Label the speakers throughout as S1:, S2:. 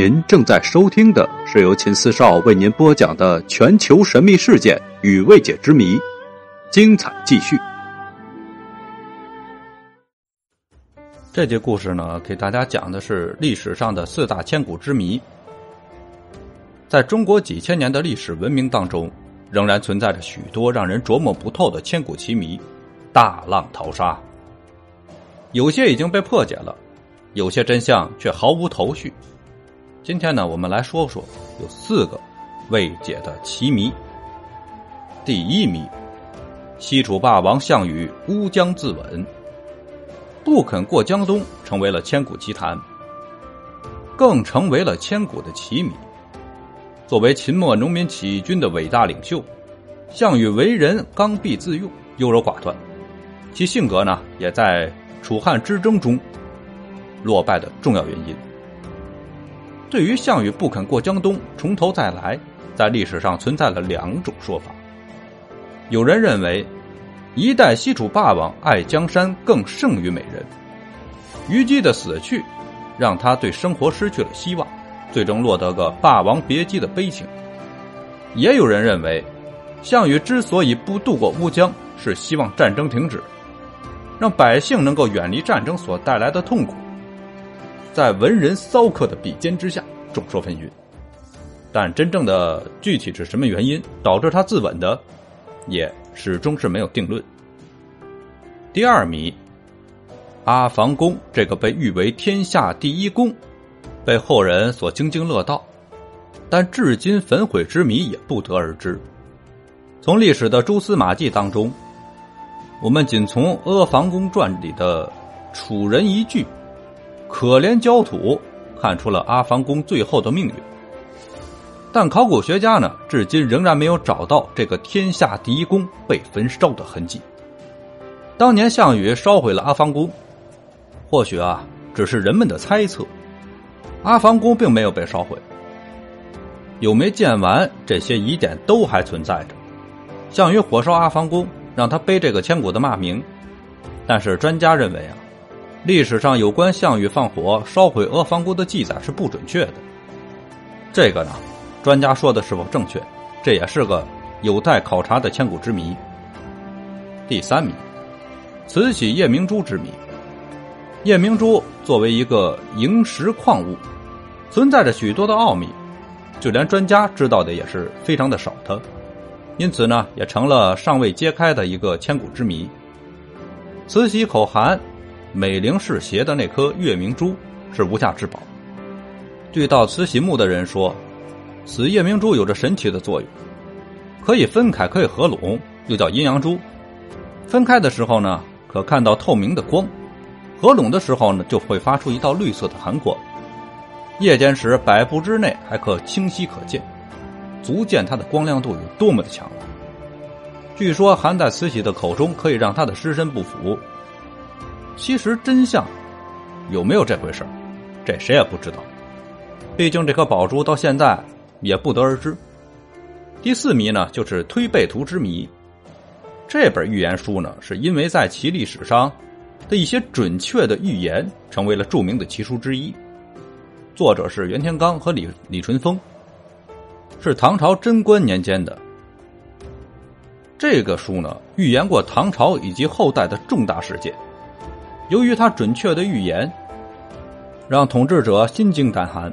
S1: 您正在收听的是由秦四少为您播讲的全球神秘事件与未解之谜，精彩继续。
S2: 这节故事呢，给大家讲的是历史上的四大千古之谜。在中国几千年的历史文明当中，仍然存在着许多让人琢磨不透的千古奇谜。大浪淘沙，有些已经被破解了，有些真相却毫无头绪。今天呢，我们来说说有四个未解的奇谜。第一谜：西楚霸王项羽乌江自刎，不肯过江东，成为了千古奇谈，更成为了千古的奇谜。作为秦末农民起义军的伟大领袖，项羽为人刚愎自用、优柔寡断，其性格呢，也在楚汉之争中落败的重要原因。对于项羽不肯过江东，从头再来，在历史上存在了两种说法。有人认为，一代西楚霸王爱江山更胜于美人，虞姬的死去，让他对生活失去了希望，最终落得个霸王别姬的悲情。也有人认为，项羽之所以不渡过乌江，是希望战争停止，让百姓能够远离战争所带来的痛苦。在文人骚客的比肩之下，众说纷纭。但真正的具体是什么原因导致他自刎的，也始终是没有定论。第二谜，阿房宫这个被誉为天下第一宫，被后人所津津乐道，但至今焚毁之谜也不得而知。从历史的蛛丝马迹当中，我们仅从《阿房宫传》里的楚人一句。可怜焦土，看出了阿房宫最后的命运。但考古学家呢，至今仍然没有找到这个天下第一宫被焚烧的痕迹。当年项羽烧毁了阿房宫，或许啊，只是人们的猜测。阿房宫并没有被烧毁，有没建完这些疑点都还存在着。项羽火烧阿房宫，让他背这个千古的骂名。但是专家认为啊。历史上有关项羽放火烧毁阿房宫的记载是不准确的。这个呢，专家说的是否正确，这也是个有待考察的千古之谜。第三谜，慈禧夜明珠之谜。夜明珠作为一个萤石矿物，存在着许多的奥秘，就连专家知道的也是非常的少的，因此呢，也成了尚未揭开的一个千古之谜。慈禧口含。美龄是携的那颗月明珠是无价之宝。据到慈禧墓的人说，此夜明珠有着神奇的作用，可以分开，可以合拢，又叫阴阳珠。分开的时候呢，可看到透明的光；合拢的时候呢，就会发出一道绿色的寒光。夜间时，百步之内还可清晰可见，足见它的光亮度有多么的强。据说含在慈禧的口中，可以让她的尸身不腐。其实真相有没有这回事这谁也不知道。毕竟这颗宝珠到现在也不得而知。第四谜呢，就是推背图之谜。这本预言书呢，是因为在其历史上的一些准确的预言，成为了著名的奇书之一。作者是袁天罡和李李淳风，是唐朝贞观年间的。这个书呢，预言过唐朝以及后代的重大事件。由于他准确的预言，让统治者心惊胆寒，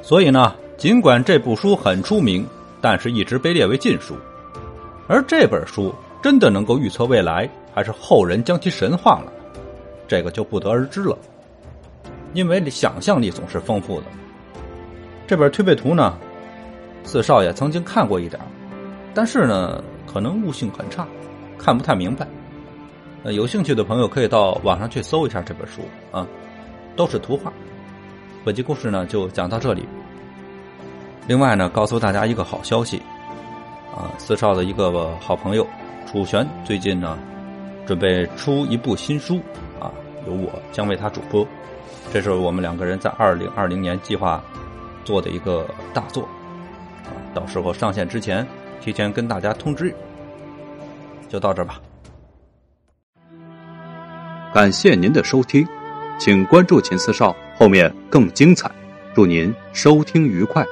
S2: 所以呢，尽管这部书很出名，但是一直被列为禁书。而这本书真的能够预测未来，还是后人将其神化了，这个就不得而知了。因为想象力总是丰富的。这本推背图呢，四少爷曾经看过一点，但是呢，可能悟性很差，看不太明白。呃，有兴趣的朋友可以到网上去搜一下这本书啊，都是图画。本期故事呢就讲到这里。另外呢，告诉大家一个好消息，啊，四少的一个好朋友楚玄最近呢准备出一部新书啊，由我将为他主播。这是我们两个人在二零二零年计划做的一个大作啊，到时候上线之前提前跟大家通知。就到这吧。
S1: 感谢您的收听，请关注秦四少，后面更精彩。祝您收听愉快。